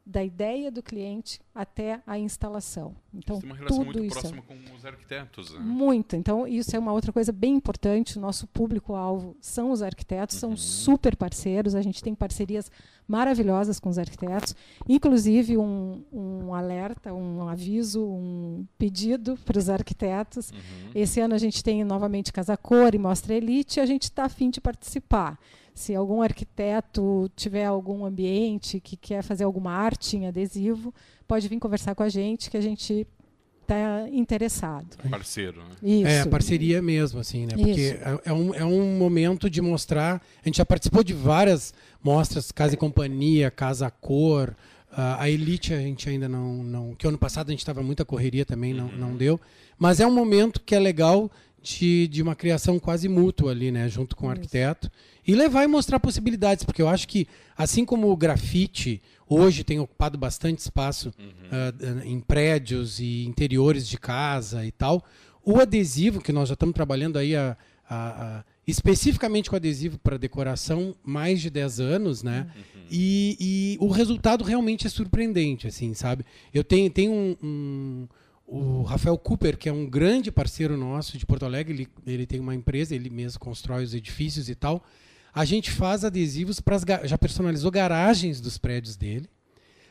da ideia do cliente até a instalação. Então, Você tem uma relação tudo muito isso próxima com os arquitetos. Né? Muito. Então, isso é uma outra coisa bem importante. O nosso público-alvo são os arquitetos, uhum. são super parceiros. A gente tem parcerias maravilhosas com os arquitetos. Inclusive, um, um alerta, um aviso, um pedido para os arquitetos. Uhum. Esse ano a gente tem novamente Casa Cor e Mostra Elite. E a gente está afim de participar se algum arquiteto tiver algum ambiente que quer fazer alguma arte em adesivo, pode vir conversar com a gente que a gente está interessado. Parceiro, né? Isso. É, parceria mesmo, assim, né? Porque é, é, um, é um momento de mostrar. A gente já participou de várias mostras, Casa e Companhia, Casa Cor. Uh, a Elite a gente ainda não, não. Que ano passado a gente estava muita correria também, não, não deu. Mas é um momento que é legal de, de uma criação quase mútua ali, né? Junto com o arquiteto. E levar e mostrar possibilidades, porque eu acho que, assim como o grafite hoje tem ocupado bastante espaço uhum. uh, em prédios e interiores de casa e tal, o adesivo, que nós já estamos trabalhando aí a, a, a, especificamente com adesivo para decoração, mais de 10 anos, né? Uhum. E, e, o resultado realmente é surpreendente, assim, sabe? Eu tenho, tenho um, um o Rafael Cooper, que é um grande parceiro nosso de Porto Alegre, ele, ele tem uma empresa, ele mesmo constrói os edifícios e tal a gente faz adesivos para já personalizou garagens dos prédios dele,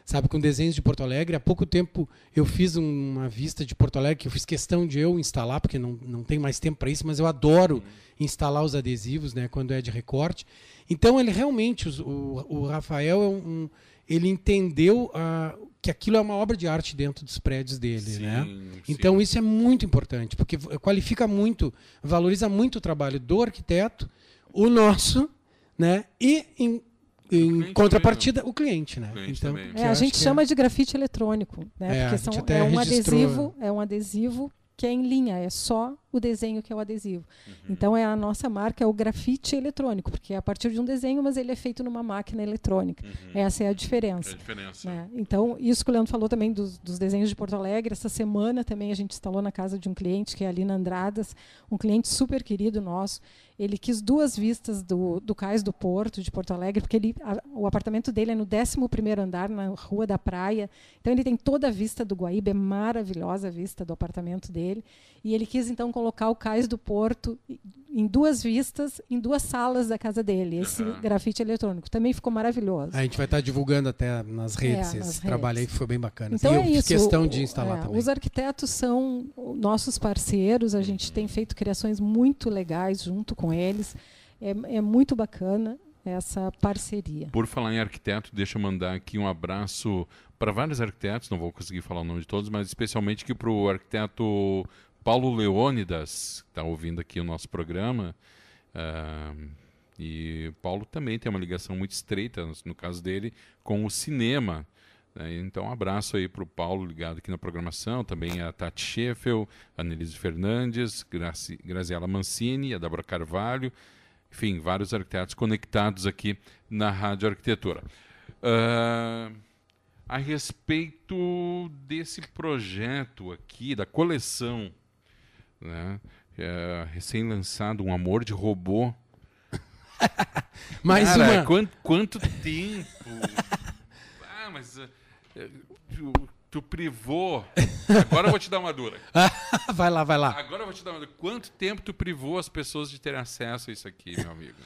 sabe, com desenhos de Porto Alegre. Há pouco tempo eu fiz uma vista de Porto Alegre que eu fiz questão de eu instalar, porque não, não tem mais tempo para isso, mas eu adoro uhum. instalar os adesivos, né, quando é de recorte. Então ele realmente, o, o Rafael é um, ele entendeu uh, que aquilo é uma obra de arte dentro dos prédios dele, Sim, né? sim. Então isso é muito importante, porque qualifica muito, valoriza muito o trabalho do arquiteto, o nosso, né? E em, em contrapartida o cliente, né? O cliente então, É, a gente é- chama de grafite eletrônico, né? É, a Porque são, é um registrou. adesivo, é um adesivo que é em linha, é só o desenho que é o adesivo. Uhum. Então é a nossa marca é o grafite eletrônico, porque é a partir de um desenho, mas ele é feito numa máquina eletrônica. Essa é a É diferença. a diferença. né? Então, isso que o Leandro falou também dos, dos desenhos de Porto Alegre. Essa semana também a gente instalou na casa de um cliente, que é a Lina Andradas, um cliente super querido nosso. Ele quis duas vistas do, do cais do Porto, de Porto Alegre, porque ele, a- o apartamento dele é no 11º andar, na Rua da Praia. Então, ele tem toda a vista do Guaíba, é maravilhosa a vista do apartamento dele. E ele quis, então, colocar o cais do Porto em duas vistas, em duas salas da casa dele. Esse Aham. grafite eletrônico. Também ficou maravilhoso. A gente vai estar divulgando até nas redes É, esse nas trabalho aí que foi bem bacana. Então e é isso. questão o- de instalar é, também. Os arquitetos são nossos parceiros, a gente tem feito criações muito legais junto com eles. É, é muito bacana essa parceria. Por falar em arquiteto, deixa eu mandar aqui um abraço para vários arquitetos, não vou conseguir falar o nome de todos, mas especialmente aqui para o arquiteto Paulo Leônidas, que está ouvindo aqui o nosso programa. Ah, e Paulo também tem uma ligação muito estreita, no, caso dele, com o cinema. né? Então, um abraço aí para o Paulo ligado aqui na programação, também a Tati Scheffel, a Nelise Fernandes, Graci, Graziela Mancini, a Débora Carvalho, enfim, vários arquitetos conectados aqui na Rádio Arquitetura. Ah, a respeito desse projeto aqui, da coleção, né? É, recém-lançado, Um Amor de Robô. Mais Cara, uma. Quanto, quanto tempo? ah, mas eh, eh, tu, tu privou. Agora eu vou te dar uma dura. vai lá, vai lá. Agora eu vou te dar uma dura. Quanto tempo tu privou as pessoas de terem acesso a isso aqui, meu amigo?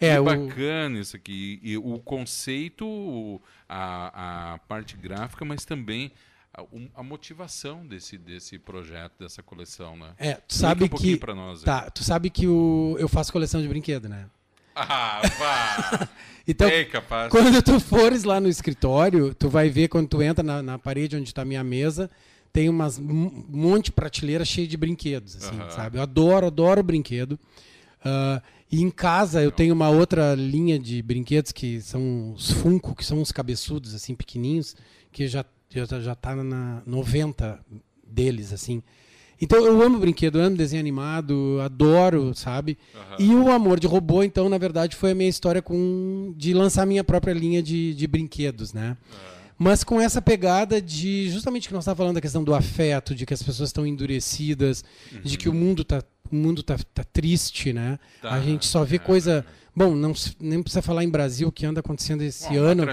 É, que o, bacana isso aqui. E o conceito, o- a, a parte gráfica, mas também a, a motivação desse, desse projeto, dessa coleção, né? é, tu sabe um que pra nós aí. tá, tu sabe que o, eu faço coleção de brinquedo, né? Ah, vá! Então, é capaz. quando tu fores lá no escritório, tu vai ver quando tu entra na, na parede onde está a minha mesa, tem umas um monte de prateleira cheia de brinquedos, assim, Aham. sabe? Eu adoro, adoro brinquedo. Ah, e em casa eu tenho uma outra linha de brinquedos que são os Funko, que são uns cabeçudos assim pequenininhos, que já já, já tá na 90 deles assim. Então eu amo brinquedo, amo desenho animado, adoro, sabe? Aham. E o Amor de Robô, então, na verdade, foi a minha história com de lançar minha própria linha de, de brinquedos, né? Mas com essa pegada de justamente que nós estávamos falando da questão do afeto, de que as pessoas estão endurecidas, de que o mundo tá o mundo tá, tá triste, né? Tá, a gente só vê é. coisa, bom, não nem precisa falar em Brasil o que anda acontecendo esse Bom, uma ano.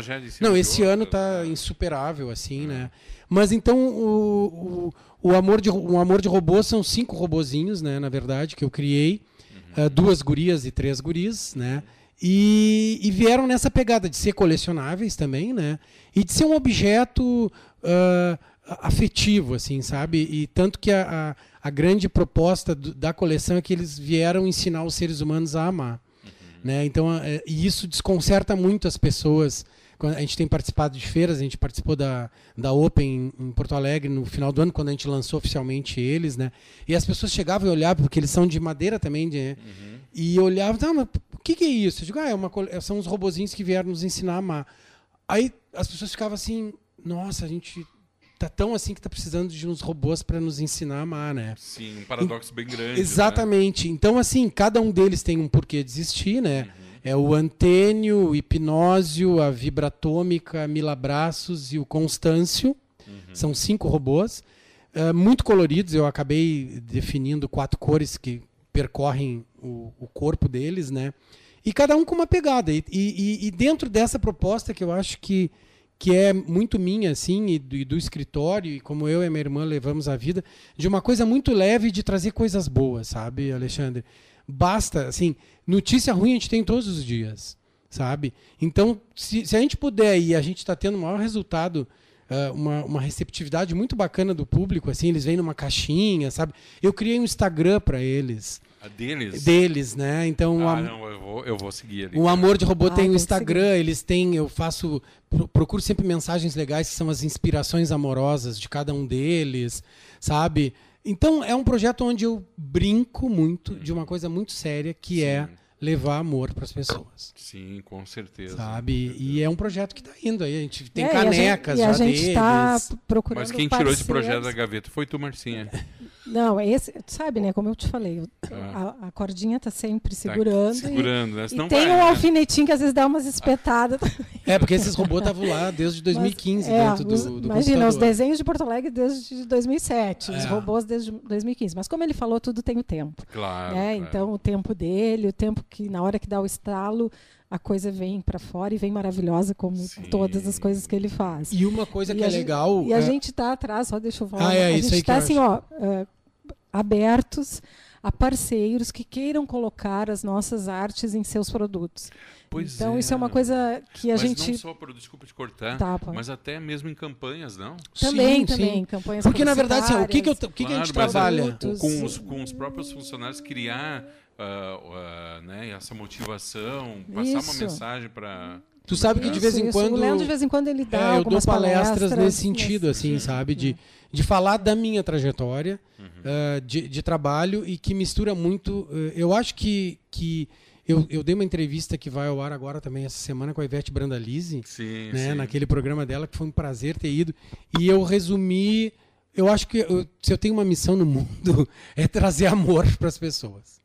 Não, esse ano tá né? insuperável, assim, né? Mas então o, o, o amor de o amor de robô são cinco robozinhos, né? Na verdade, que eu criei, Uhum. Ah, duas gurias e três guris, né? E, e vieram nessa pegada de ser colecionáveis também, né? E de ser um objeto ah, afetivo, assim, sabe? E tanto que a, a, a grande proposta do- da coleção é que eles vieram ensinar os seres humanos a amar. Né? Então, é, e isso desconcerta muito as pessoas. A gente tem participado de feiras, a gente participou da, da Open em Porto Alegre no final do ano, quando a gente lançou oficialmente eles, né? E as pessoas chegavam e olhavam, porque eles são de madeira também, de, e olhavam, tá, mas o que, que é isso? Eu digo, ah, é uma, são os robozinhos que vieram nos ensinar a amar. Aí as pessoas ficavam assim, nossa, a gente tá tão assim que tá precisando de uns robôs para nos ensinar a amar, né? Sim, um paradoxo bem grande. né? Exatamente. Então, assim, cada um deles tem um porquê de existir, né? É o Antênio, o Hipnósio, a Vibratômica, Milabraços e o Constâncio. São cinco robôs. eh, muito coloridos. Eu acabei definindo quatro cores que percorrem o, o corpo deles, né? E cada um com uma pegada. E, e- e dentro dessa proposta que eu acho que, que é muito minha, assim, e do, e do escritório, e como eu e minha irmã levamos a vida, de uma coisa muito leve de trazer coisas boas, sabe, Alexandre? Basta, assim, notícia ruim a gente tem todos os dias, sabe? Então, se, se a gente puder e a gente está tendo o maior resultado, ah, uma, uma receptividade muito bacana do público, assim, eles vêm numa caixinha, sabe? Eu criei um Instagram para eles. Deles? Deles, né? Então, ah, a- não, eu vou, eu vou seguir ali. o Amor de Robô Ah, tem o Instagram, eles têm, eu faço, pro- procuro sempre mensagens legais que são as inspirações amorosas de cada um deles, sabe? Então é um projeto onde eu brinco muito de uma coisa muito séria que é levar amor para as pessoas. Sim, com certeza. Sabe? E é um projeto que está indo aí. A gente tem É, e a gente- canecas e a já gente deles. está procurando Mas quem tirou esse projeto da parceiros. gaveta foi tu, Marcinha. Não, esse, tu sabe, né? Como eu te falei, eu- Ah. a, a cordinha tá sempre Tá segurando. e- segurando, né? E, tem vai, um né? alfinetinho que às vezes dá umas espetadas. É, porque esses robôs estavam lá desde 2015 Mas, é, dentro do, os- do Imagina, os desenhos de Porto Alegre desde 2007, os É. robôs desde 2015. Mas como ele falou, tudo tem o tempo. Claro. né? claro. Então, o tempo dele, o tempo que na hora que dá o estalo, a coisa vem para fora e vem maravilhosa, como Sim. todas as coisas que ele faz. E uma coisa E que é gente- legal. E a é- gente está atrás, só deixa eu falar. Ah, é, a isso gente eu assim, ó, ah, abertos a parceiros que queiram colocar as nossas artes em seus produtos. Pois então, isso é uma coisa que a mas gente não só desculpa te cortar, tapa. mas até mesmo em campanhas, não? Também, Sim, também, sim. campanhas Porque na verdade, assim, o que, que, eu, o que, que a gente Claro, trabalha? Produtos. com os, com os próprios funcionários criar ah, ah, né, essa motivação, passar uma Isso. mensagem para Tu sabe que de vez em Isso, isso. quando. O Leandro, de vez em quando, ele dá É, eu dou algumas palestras, nesse mas- sentido, assim, sabe? De, de falar da minha trajetória ah, de, de trabalho e que mistura muito. eh, eu acho que, que eu, eu dei uma entrevista que vai ao ar agora também essa semana com a Ivete Brandalize, sim, né? sim. Naquele programa dela, que foi um prazer ter ido. E eu resumi. Eu acho que eu- se eu tenho uma missão no mundo, é trazer amor para as pessoas.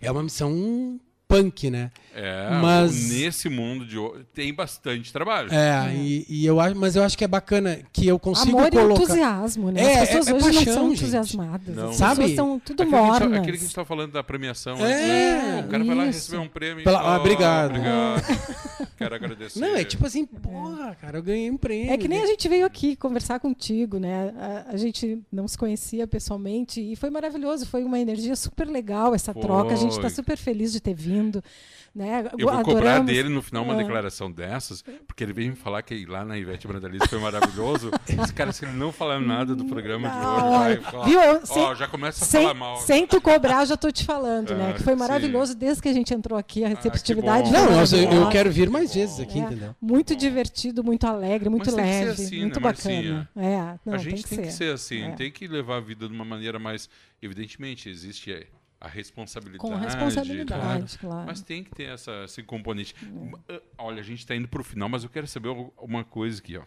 É uma missão punk, né? É, Mas- nesse mundo de hoje tem bastante trabalho. É, E, e eu acho, mas eu acho que é bacana que eu consigo Amor e colocar. entusiasmo, né? É, As pessoas é- é hoje não paixão, são gente. entusiasmadas. Não. As Sabe? pessoas estão tudo Aquele que a gente tá- mornas. Aquele que a gente estava falando da premiação. É, antes, né? o cara vai lá receber um prêmio. Pela- ah, Oh, obrigado. obrigado. Quero agradecer. Não, é tipo assim, porra, cara, eu ganhei um prêmio. É que nem a gente veio aqui conversar contigo, né? A, a gente não se conhecia pessoalmente e foi maravilhoso, foi uma energia super legal essa troca. A gente está Foi. super feliz de ter vindo, né? Eu vou cobrar Adoramos- dele no final uma Ah. declaração dessas, porque ele veio me falar que lá na Ivete Brandalize foi maravilhoso. Esse cara, se ele não falar nada do programa de Ah, hoje, vai falar. viu? Eu- Ó, sem- já começa a Sem, falar mal. sem tu cobrar, já tô te falando, né? Ah, Que foi sim. maravilhoso desde que a gente entrou aqui, a que receptividade. foi Não, nossa, eu, eu quero vir mais vezes aqui, É, entendeu? Muito divertido, muito alegre, muito Mas tem que ser leve, assim, muito né, bacana. É, não, a gente tem, tem que ser assim, É. tem que levar a vida de uma maneira mais. Evidentemente, existe a responsabilidade. Com responsabilidade, claro. Mas tem que ter essa, esse componente. Ah, Olha, a gente está indo para o final, mas eu quero saber uma coisa aqui, ó.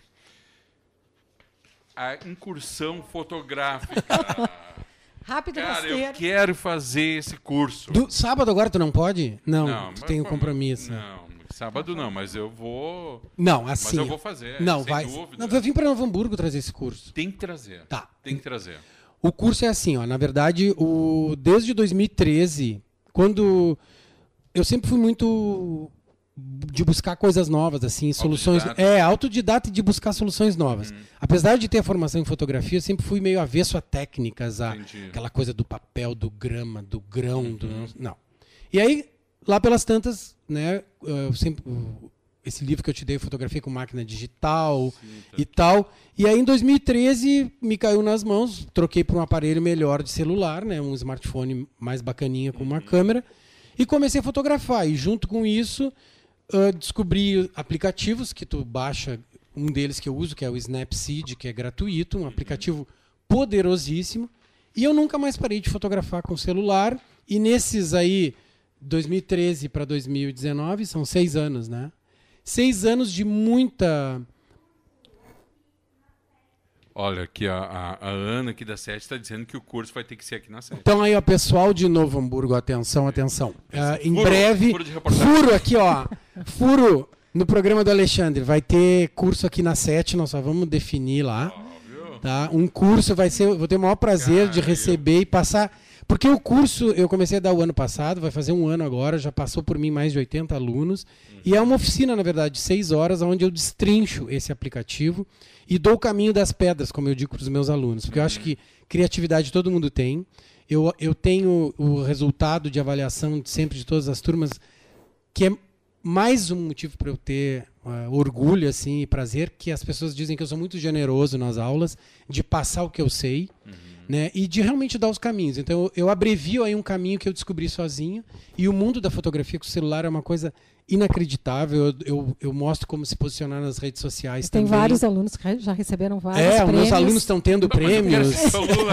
A incursão fotográfica. Rápido Cara, eu rasteiro. quero fazer esse curso. Do, sábado agora tu não pode? Não, tu mas tem um compromisso. Não, sábado não, mas eu vou. Não, Mas assim. eu vou fazer. não, sem vai. dúvida. Não, vai vir para Novo Hamburgo trazer esse curso. Tem que trazer. Tá. Tem que trazer. O curso é assim, ó. Na verdade, o, desde 2013, quando eu sempre fui muito de buscar coisas novas, assim, soluções. Autodidata. É, autodidata e de buscar soluções novas. Apesar de ter a formação em fotografia, eu sempre fui meio avesso a técnicas, a Entendi. aquela coisa do papel, do grama, do grão, do. Não. E aí, lá pelas tantas, né, eu sempre. Esse livro que eu te dei, Fotografia com Máquina Digital e tal. E aí, em 2013, me caiu nas mãos, troquei por um aparelho melhor de celular, né, um smartphone mais bacaninha com uma câmera, e comecei a fotografar. E junto com isso, ah, descobri aplicativos que tu baixa, um deles que eu uso, que é o Snapseed, que é gratuito, um aplicativo poderosíssimo. E eu nunca mais parei de fotografar com celular. E nesses aí, 2013 para 2019, são seis anos, né? Seis anos de muita. Olha, aqui a, a, a Ana aqui da Sete está dizendo que o curso vai ter que ser aqui na Sete. Então aí, ó, pessoal de Novo Hamburgo, atenção, atenção. Ah, em Furo, breve. furo. Furo aqui, ó. Furo no programa do Alexandre. Vai ter curso aqui na Sete, nós só vamos definir lá. Óbvio. Tá? Um curso vai ser. Vou ter o maior prazer de receber e passar. Porque o curso eu comecei a dar o ano passado, vai fazer um ano agora, já passou por mim mais de 80 alunos. E é uma oficina, na verdade, de seis horas, onde eu destrincho esse aplicativo e dou o caminho das pedras, como eu digo para os meus alunos. Porque eu acho que criatividade todo mundo tem. Eu, eu tenho o resultado de avaliação de sempre de todas as turmas, que é mais um motivo para eu ter ah, orgulho assim e prazer, que as pessoas dizem que eu sou muito generoso nas aulas, de passar o que eu sei. Né? E de realmente dar os caminhos. Então eu, eu abrevio aí um caminho que eu descobri sozinho. E o mundo da fotografia com o celular é uma coisa inacreditável. Eu, eu, eu mostro como se posicionar nas redes sociais Tem também. vários alunos que já receberam vários É, os prêmios. meus alunos estão tendo Não, eu prêmios.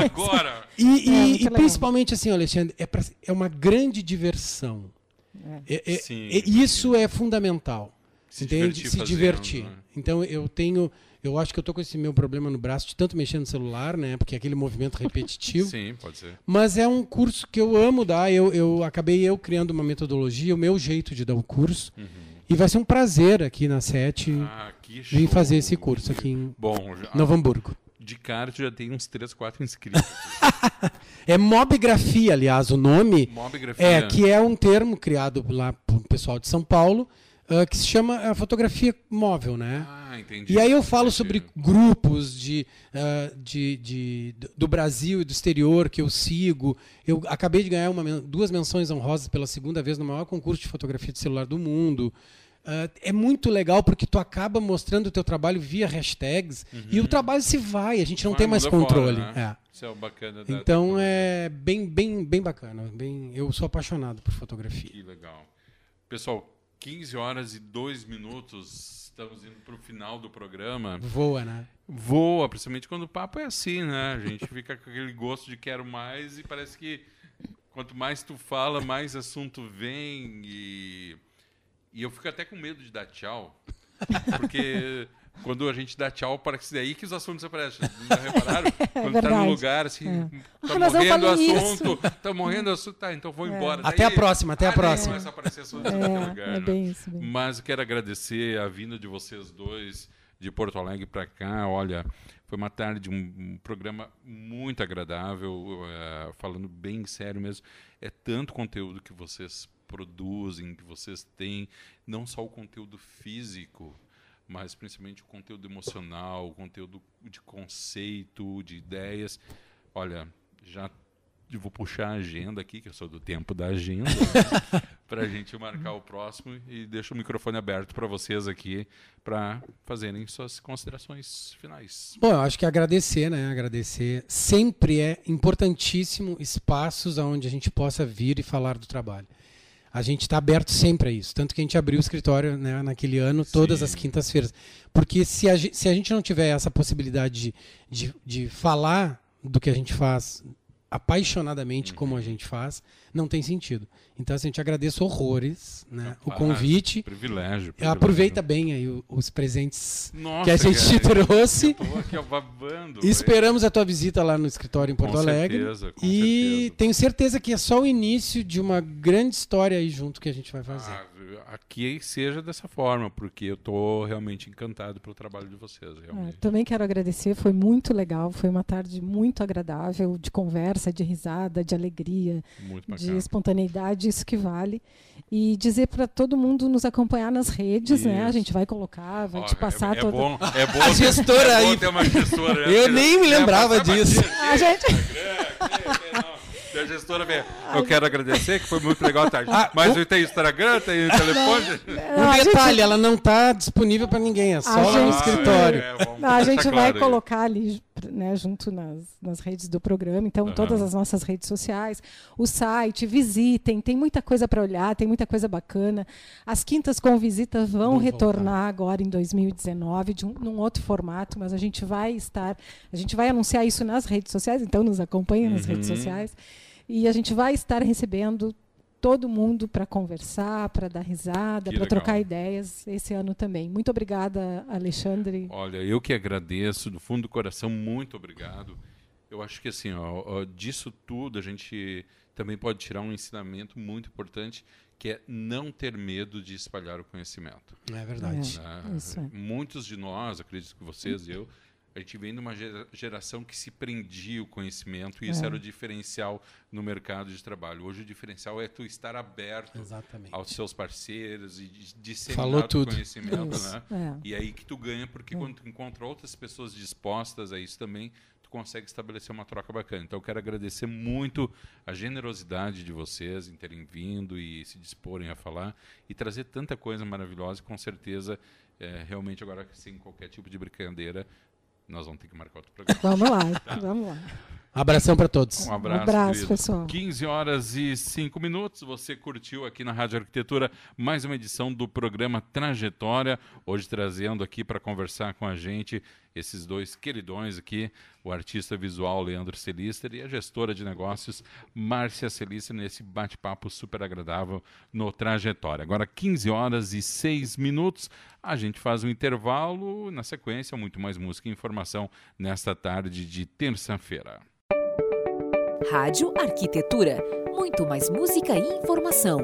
agora. E, e- É, e principalmente assim, Alexandre, é, pra- é uma grande diversão. É- é- Sim. é- isso é fundamental. Se entende? divertir Se fazendo, divertir. né? Então eu tenho. Eu acho que eu tô com esse meu problema no braço de tanto mexer no celular, né? Porque é aquele movimento repetitivo. Sim, pode ser. Mas é um curso que eu amo dar. Eu, eu acabei eu criando uma metodologia, o meu jeito de dar o curso. E vai ser um prazer aqui na SET Ah, vir fazer esse curso aqui em Bom, já, Novo Hamburgo. de cara já tem uns 3, 4 inscritos. É mobigrafia, aliás, o nome. Mobigrafia. É, que é um termo criado lá pelo pessoal de São Paulo, ah, que se chama a fotografia móvel, né? Ah, entendi. E aí eu falo Entendi. sobre grupos de, ah, de, de- do Brasil e do exterior que eu sigo. Eu acabei de ganhar uma duas menções honrosas pela segunda vez no maior concurso de fotografia de celular do mundo. Ah, é muito legal porque tu acaba mostrando o teu trabalho via hashtags e o trabalho se vai, a gente não Vai, tem mais muda fora, controle. né? É. Isso é o bacana da Então é bem, bem, bem bacana. Bem, eu sou apaixonado por fotografia. Que legal. Pessoal, 15 horas e 2 minutos. Estamos indo para o final do programa. Voa, né? Voa, principalmente quando o papo é assim, né? A gente fica com aquele gosto de quero mais e parece que quanto mais tu fala, mais assunto vem e, e eu fico até com medo de dar tchau, porque quando a gente dá tchau, parece daí que os assuntos aparecem. Já repararam? Quando tá num lugar assim, É. tá Ah, não morrendo o assunto, tá morrendo o assunto, tá, então vou embora. Até Daí- a próxima, até a Ah, próxima. começa a aparecer assunto naquele lugar, É, é né? bem isso. Bem. Mas quero agradecer a vinda de vocês dois de Porto Alegre para cá. Olha, foi uma tarde, um, um programa muito agradável, eh, falando bem sério mesmo. É tanto conteúdo que vocês produzem, que vocês têm, não só o conteúdo físico, mas principalmente o conteúdo emocional, o conteúdo de conceito, de ideias. Olha, já vou puxar a agenda aqui, que eu sou do tempo da agenda, para a gente marcar o próximo e deixo o microfone aberto para vocês aqui para fazerem suas considerações finais. Bom, eu acho que agradecer, né? Agradecer. Sempre é importantíssimo espaços onde a gente possa vir e falar do trabalho. A gente está aberto sempre a isso. Tanto que a gente abriu o escritório né, naquele ano, todas Sim. as quintas-feiras. Porque se a, ge- se a gente não tiver essa possibilidade de, de, de falar do que a gente faz apaixonadamente como a gente faz, não tem sentido. Então, assim, a gente agradece horrores né, o Capaz, convite. Privilégio. privilégio. Aproveita bem aí o- os presentes Nossa, que a gente te cara, trouxe. Eu tô aqui babando. E Esperamos a tua visita lá no escritório em Porto Com Alegre. certeza, com e certeza. tenho certeza que é só o início de uma grande história aí junto que a gente vai fazer. Ah, aqui seja dessa forma, porque eu tô realmente encantado pelo trabalho de vocês, É, realmente. também quero agradecer, foi muito legal, foi uma tarde muito agradável, de conversa, de risada, de alegria, Muito de espontaneidade, isso que vale. E dizer para todo mundo nos acompanhar nas redes, né? A Isso. gente vai colocar, vai Ó, te passar é, é toda. bom, é bom, A gestora é bom aí. ter uma gestora. né? Eu nem me É, lembrava disso. A gente- E a gestora vem. Eu quero agradecer, que foi muito legal a tarde. Ah, Mas o- tem Instagram, tem telefone. Um a gente- detalhe, ela não está disponível para ninguém, é só no gente- escritório. Ah, é, vamos Não, a gente vai claro colocar ali, né, junto nas, nas redes do programa, então Aham. todas as nossas redes sociais, o site, visitem, tem muita coisa para olhar, tem muita coisa bacana. As quintas com visita vão Vão retornar agora em 2019 de um, num outro formato, mas a gente vai estar, a gente vai anunciar isso nas redes sociais, então nos acompanha nas redes Uhum. sociais e a gente vai estar recebendo todo mundo para conversar, para dar risada, para trocar ideias esse ano também. Muito obrigada, Alexandre. Olha, eu que agradeço, do fundo do coração, muito obrigado. Eu acho que assim, ó, disso tudo a gente também pode tirar um ensinamento muito importante, que é não ter medo de espalhar o conhecimento. É verdade. né? isso é. Muitos de nós, acredito que vocês e eu, a gente vem de uma gera- geração que se prendia o conhecimento e isso É. era o diferencial no mercado de trabalho. Hoje o diferencial é tu estar aberto Exatamente. aos seus parceiros e disseminar Falou o tudo. conhecimento, Isso, né? é. E aí que tu ganha, porque quando tu encontra outras pessoas dispostas a isso também, tu consegue estabelecer uma troca bacana. Então eu quero agradecer muito a generosidade de vocês em terem vindo e se disporem a falar e trazer tanta coisa maravilhosa. Com certeza, é, realmente agora sem qualquer tipo de brincadeira, nós vamos ter que marcar outro programa. Vamos lá, vamos lá. Abração para todos. Um abraço, um abraço pessoal. 15 horas e 5 minutos. Você curtiu aqui na Rádio Arquitetura mais uma edição do programa Trajetória. Hoje trazendo aqui para conversar com a gente esses dois queridões aqui, o artista visual Leandro Celister e a gestora de negócios Márcia Celister, nesse bate-papo super agradável no Trajetória. Agora, 15 horas e 6 minutos, a gente faz um intervalo, na sequência, muito mais música e informação nesta tarde de terça-feira. Rádio Arquitetura. Muito mais música e informação.